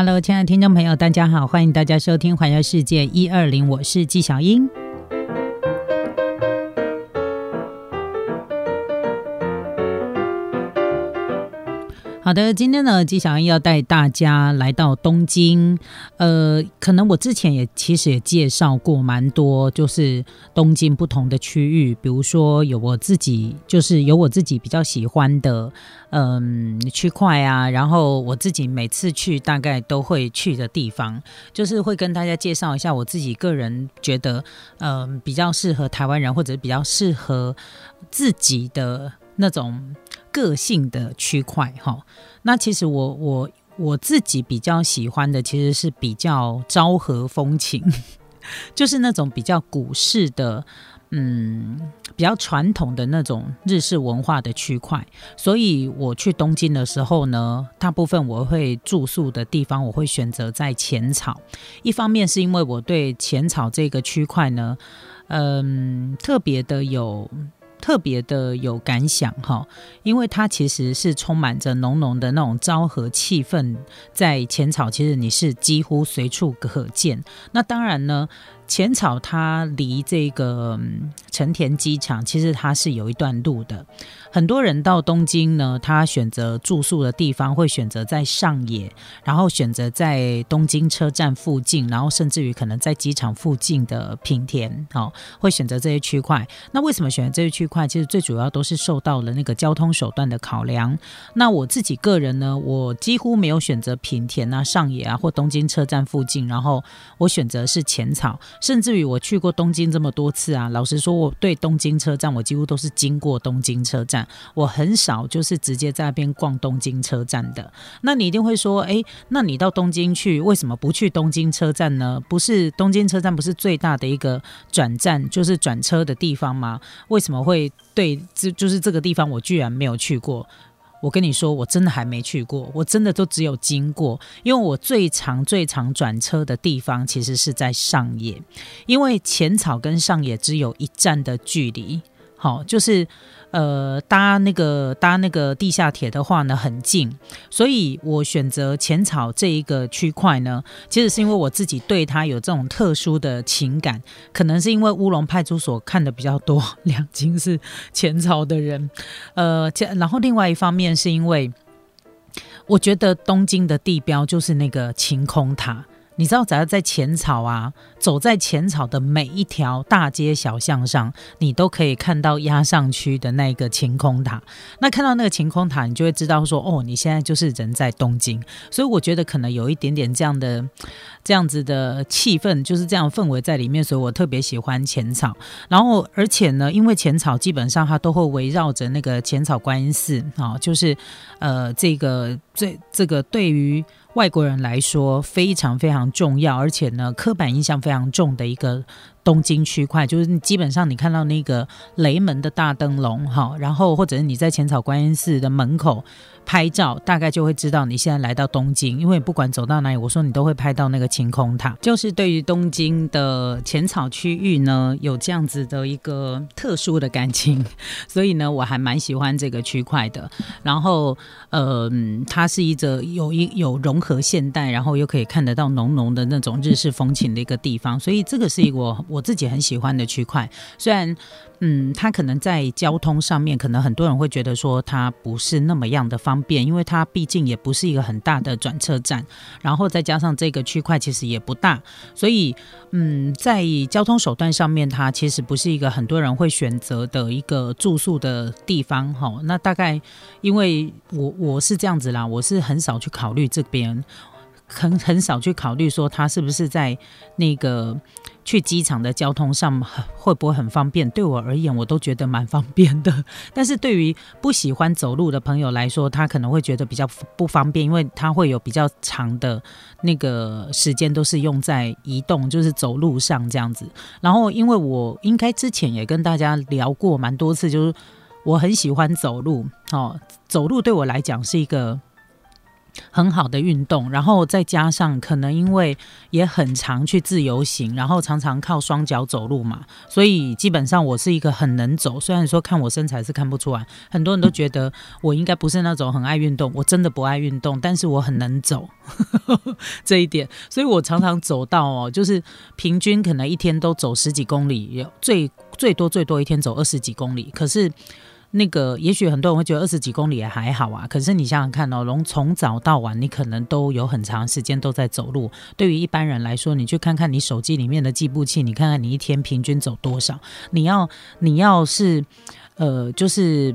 Hello，亲爱的听众朋友，大家好，欢迎大家收听《环游世界一二零》，我是纪晓英。好的，今天呢，纪小英要带大家来到东京。呃，可能我之前也其实也介绍过蛮多，就是东京不同的区域，比如说有我自己，就是有我自己比较喜欢的嗯区块啊，然后我自己每次去大概都会去的地方，就是会跟大家介绍一下我自己个人觉得嗯比较适合台湾人或者比较适合自己的那种。个性的区块哈，那其实我我我自己比较喜欢的其实是比较昭和风情，就是那种比较古式的，嗯，比较传统的那种日式文化的区块。所以我去东京的时候呢，大部分我会住宿的地方，我会选择在浅草。一方面是因为我对浅草这个区块呢，嗯，特别的有。特别的有感想哈，因为它其实是充满着浓浓的那种昭和气氛，在浅草其实你是几乎随处可见。那当然呢。浅草它离这个成田机场其实它是有一段路的。很多人到东京呢，他选择住宿的地方会选择在上野，然后选择在东京车站附近，然后甚至于可能在机场附近的平田，哦，会选择这些区块。那为什么选择这些区块？其实最主要都是受到了那个交通手段的考量。那我自己个人呢，我几乎没有选择平田啊、上野啊或东京车站附近，然后我选择是浅草。甚至于我去过东京这么多次啊，老实说，我对东京车站，我几乎都是经过东京车站，我很少就是直接在那边逛东京车站的。那你一定会说，哎，那你到东京去，为什么不去东京车站呢？不是东京车站不是最大的一个转站，就是转车的地方吗？为什么会对这就是这个地方我居然没有去过？我跟你说，我真的还没去过，我真的都只有经过，因为我最长最长转车的地方其实是在上野，因为浅草跟上野只有一站的距离，好，就是。呃，搭那个搭那个地下铁的话呢，很近，所以我选择浅草这一个区块呢，其实是因为我自己对它有这种特殊的情感，可能是因为乌龙派出所看的比较多，两京是浅草的人，呃，然后另外一方面是因为我觉得东京的地标就是那个晴空塔。你知道，只要在浅草啊，走在浅草的每一条大街小巷上，你都可以看到压上去的那个晴空塔。那看到那个晴空塔，你就会知道说，哦，你现在就是人在东京。所以我觉得可能有一点点这样的、这样子的气氛，就是这样氛围在里面。所以我特别喜欢浅草。然后，而且呢，因为浅草基本上它都会围绕着那个浅草观音寺啊，就是呃，这个这这个对于。外国人来说非常非常重要，而且呢，刻板印象非常重的一个东京区块，就是基本上你看到那个雷门的大灯笼，哈，然后或者是你在浅草观音寺的门口。拍照大概就会知道你现在来到东京，因为不管走到哪里，我说你都会拍到那个晴空塔。就是对于东京的浅草区域呢，有这样子的一个特殊的感情，所以呢，我还蛮喜欢这个区块的。然后，呃，它是一个有一有融合现代，然后又可以看得到浓浓的那种日式风情的一个地方，所以这个是一个我我自己很喜欢的区块。虽然。嗯，它可能在交通上面，可能很多人会觉得说它不是那么样的方便，因为它毕竟也不是一个很大的转车站，然后再加上这个区块其实也不大，所以嗯，在交通手段上面，它其实不是一个很多人会选择的一个住宿的地方哈。那大概因为我我是这样子啦，我是很少去考虑这边，很很少去考虑说它是不是在那个。去机场的交通上会不会很方便？对我而言，我都觉得蛮方便的。但是对于不喜欢走路的朋友来说，他可能会觉得比较不方便，因为他会有比较长的那个时间都是用在移动，就是走路上这样子。然后，因为我应该之前也跟大家聊过蛮多次，就是我很喜欢走路哦，走路对我来讲是一个。很好的运动，然后再加上可能因为也很常去自由行，然后常常靠双脚走路嘛，所以基本上我是一个很能走。虽然说看我身材是看不出来，很多人都觉得我应该不是那种很爱运动，我真的不爱运动，但是我很能走 这一点，所以我常常走到哦，就是平均可能一天都走十几公里，有最最多最多一天走二十几公里，可是。那个，也许很多人会觉得二十几公里也还好啊。可是你想想看哦，从从早到晚，你可能都有很长时间都在走路。对于一般人来说，你去看看你手机里面的计步器，你看看你一天平均走多少。你要，你要是，呃，就是。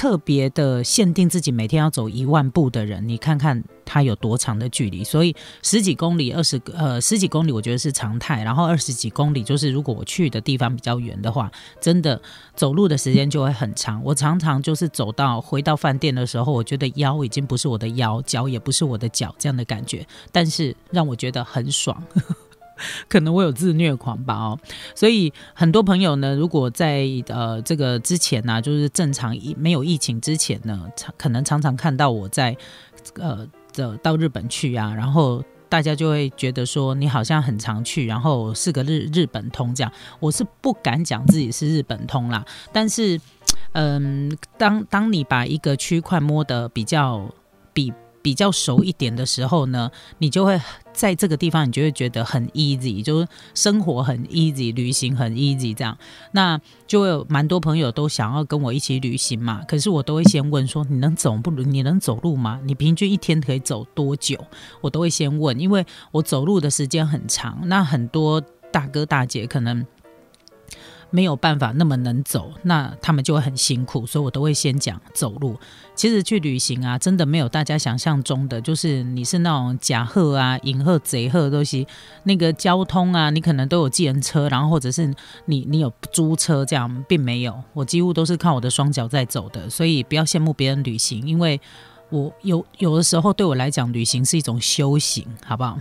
特别的限定自己每天要走一万步的人，你看看他有多长的距离。所以十几公里、二十呃十几公里，我觉得是常态。然后二十几公里，就是如果我去的地方比较远的话，真的走路的时间就会很长。我常常就是走到回到饭店的时候，我觉得腰已经不是我的腰，脚也不是我的脚这样的感觉，但是让我觉得很爽。可能我有自虐狂吧哦，所以很多朋友呢，如果在呃这个之前呢，就是正常没有疫情之前呢，常可能常常看到我在呃的到日本去啊，然后大家就会觉得说你好像很常去，然后是个日日本通这样。我是不敢讲自己是日本通啦，但是嗯，当当你把一个区块摸得比较比。较熟一点的时候呢，你就会在这个地方，你就会觉得很 easy，就是生活很 easy，旅行很 easy，这样，那就有蛮多朋友都想要跟我一起旅行嘛。可是我都会先问说，你能走不？你能走路吗？你平均一天可以走多久？我都会先问，因为我走路的时间很长。那很多大哥大姐可能。没有办法那么能走，那他们就会很辛苦，所以我都会先讲走路。其实去旅行啊，真的没有大家想象中的，就是你是那种假鹤啊、银鹤、贼鹤东西，那个交通啊，你可能都有计程车，然后或者是你你有租车这样，并没有。我几乎都是靠我的双脚在走的，所以不要羡慕别人旅行，因为。我有有的时候对我来讲，旅行是一种修行，好不好？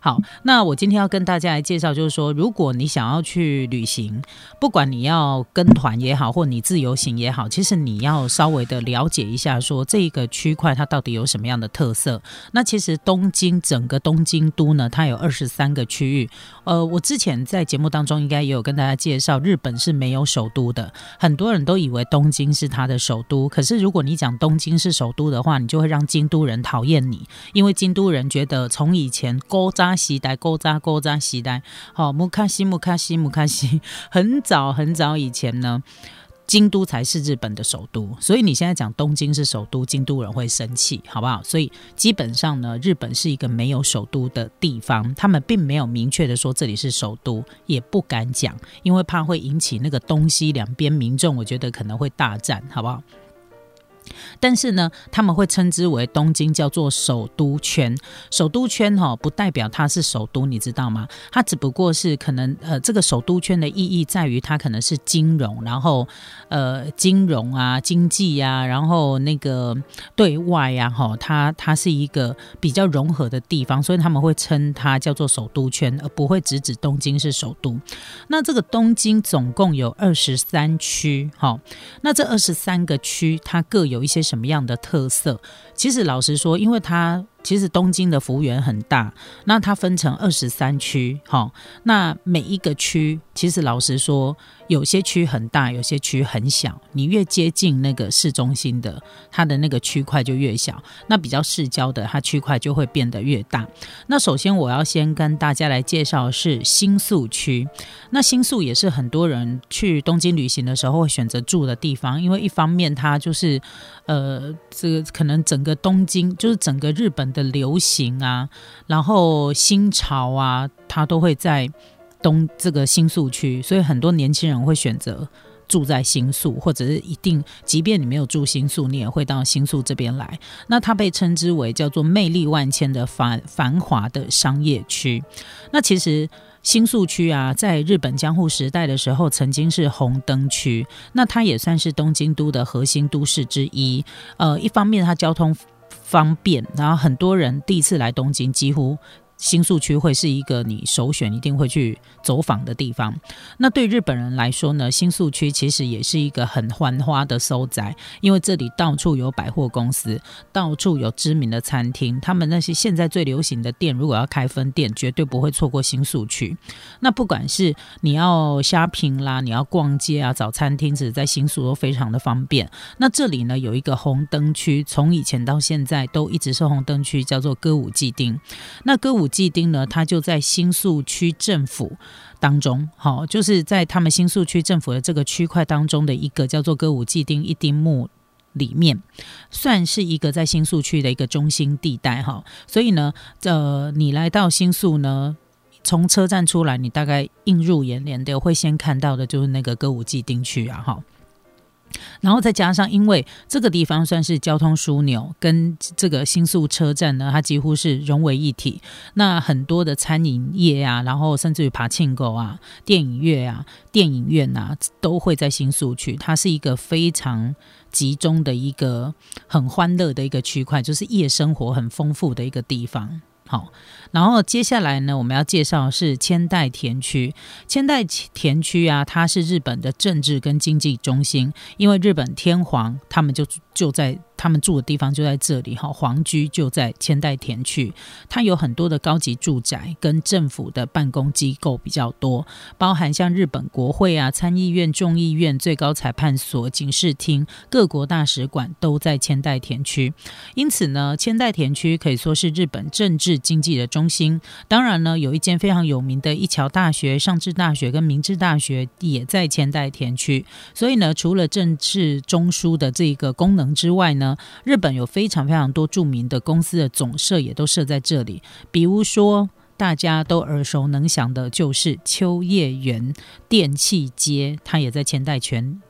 好，那我今天要跟大家来介绍，就是说，如果你想要去旅行，不管你要跟团也好，或你自由行也好，其实你要稍微的了解一下，说这个区块它到底有什么样的特色。那其实东京整个东京都呢，它有二十三个区域。呃，我之前在节目当中应该也有跟大家介绍，日本是没有首都的，很多人都以为东京是它的首都。可是如果你讲东京是首都的话，你就会让京都人讨厌你，因为京都人觉得从以前勾扎西代、勾扎勾扎西代，好木卡西木卡西木卡西，很早很早以前呢，京都才是日本的首都。所以你现在讲东京是首都，京都人会生气，好不好？所以基本上呢，日本是一个没有首都的地方，他们并没有明确的说这里是首都，也不敢讲，因为怕会引起那个东西两边民众，我觉得可能会大战，好不好？但是呢，他们会称之为东京叫做首都圈。首都圈哈，不代表它是首都，你知道吗？它只不过是可能呃，这个首都圈的意义在于它可能是金融，然后呃，金融啊，经济呀，然后那个对外呀，哈，它它是一个比较融合的地方，所以他们会称它叫做首都圈，而不会只指东京是首都。那这个东京总共有二十三区，哈，那这二十三个区它各。有一些什么样的特色？其实老实说，因为它。其实东京的服务员很大，那它分成二十三区，哈，那每一个区，其实老实说，有些区很大，有些区很小。你越接近那个市中心的，它的那个区块就越小；那比较市郊的，它区块就会变得越大。那首先我要先跟大家来介绍是新宿区，那新宿也是很多人去东京旅行的时候会选择住的地方，因为一方面它就是，呃，这个可能整个东京就是整个日本。的流行啊，然后新潮啊，它都会在东这个新宿区，所以很多年轻人会选择住在新宿，或者是一定，即便你没有住新宿，你也会到新宿这边来。那它被称之为叫做魅力万千的繁繁华的商业区。那其实新宿区啊，在日本江户时代的时候，曾经是红灯区，那它也算是东京都的核心都市之一。呃，一方面它交通。方便，然后很多人第一次来东京，几乎新宿区会是一个你首选一定会去走访的地方。那对日本人来说呢，新宿区其实也是一个很繁花的收宅，因为这里到处有百货公司，到处有知名的餐厅。他们那些现在最流行的店，如果要开分店，绝对不会错过新宿区。那不管是你要虾平啦，你要逛街啊，找餐厅，只在新宿都非常的方便。那这里呢，有一个红灯区，从以前到现在都一直是红灯区，叫做歌舞伎町。那歌舞伎町呢，它就在新宿区政府当中，好，就是在他们新宿区政府的这个区块当中的一个叫做歌舞伎町一丁目里面，算是一个在新宿区的一个中心地带哈。所以呢，呃，你来到新宿呢。从车站出来，你大概映入眼帘的会先看到的就是那个歌舞伎町区啊，哈。然后再加上，因为这个地方算是交通枢纽，跟这个新宿车站呢，它几乎是融为一体。那很多的餐饮业啊，然后甚至于爬庆狗啊、电影院啊、电影院啊，都会在新宿区。它是一个非常集中的一个很欢乐的一个区块，就是夜生活很丰富的一个地方。好，然后接下来呢，我们要介绍是千代田区。千代田区啊，它是日本的政治跟经济中心，因为日本天皇他们就就在。他们住的地方就在这里哈，皇居就在千代田区，它有很多的高级住宅跟政府的办公机构比较多，包含像日本国会啊、参议院、众议院、最高裁判所、警视厅、各国大使馆都在千代田区。因此呢，千代田区可以说是日本政治经济的中心。当然呢，有一间非常有名的一桥大学、上智大学跟明治大学也在千代田区。所以呢，除了政治中枢的这个功能之外呢，日本有非常非常多著名的公司的总社也都设在这里，比如说大家都耳熟能详的，就是秋叶原电器街，它也在千代泉。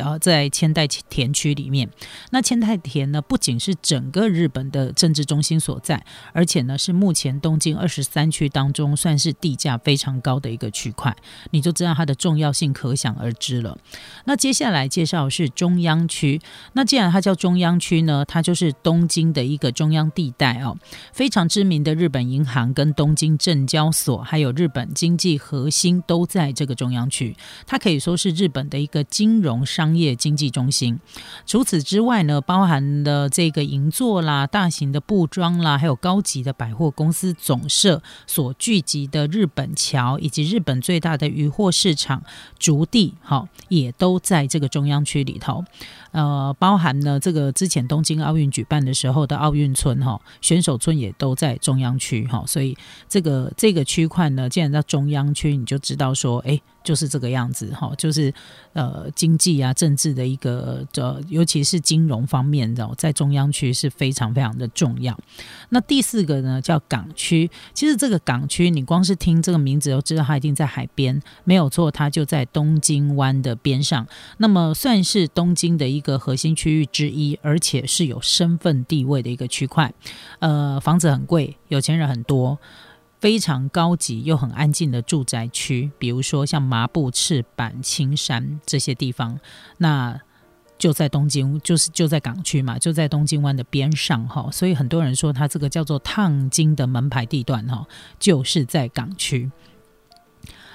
呃，在千代田区里面，那千代田呢，不仅是整个日本的政治中心所在，而且呢，是目前东京二十三区当中算是地价非常高的一个区块，你就知道它的重要性可想而知了。那接下来介绍是中央区，那既然它叫中央区呢，它就是东京的一个中央地带哦，非常知名的日本银行跟东京证交所，还有日本经济核心都在这个中央区，它可以说是日本的一个金融商。商业经济中心。除此之外呢，包含的这个银座啦、大型的布庄啦，还有高级的百货公司总社所聚集的日本桥，以及日本最大的渔货市场竹地，好，也都在这个中央区里头。呃，包含了这个之前东京奥运举办的时候的奥运村哈，选手村也都在中央区哈，所以这个这个区块呢，既然在中央区，你就知道说，哎。就是这个样子哈，就是呃经济啊、政治的一个呃，尤其是金融方面的，在中央区是非常非常的重要。那第四个呢，叫港区。其实这个港区，你光是听这个名字就知道它一定在海边，没有错，它就在东京湾的边上。那么算是东京的一个核心区域之一，而且是有身份地位的一个区块。呃，房子很贵，有钱人很多。非常高级又很安静的住宅区，比如说像麻布、赤坂、青山这些地方，那就在东京，就是就在港区嘛，就在东京湾的边上哈。所以很多人说它这个叫做烫金的门牌地段哈，就是在港区。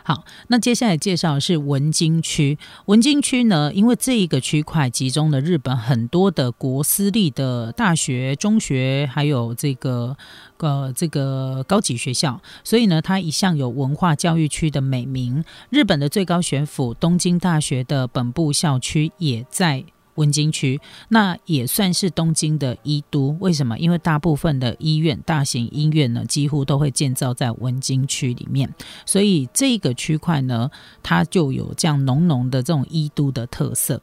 好，那接下来介绍的是文京区。文京区呢，因为这一个区块集中了日本很多的国私立的大学、中学，还有这个呃这个高级学校，所以呢，它一向有文化教育区的美名。日本的最高学府东京大学的本部校区也在。文京区，那也算是东京的医都。为什么？因为大部分的医院、大型医院呢，几乎都会建造在文京区里面。所以这个区块呢，它就有这样浓浓的这种医都的特色。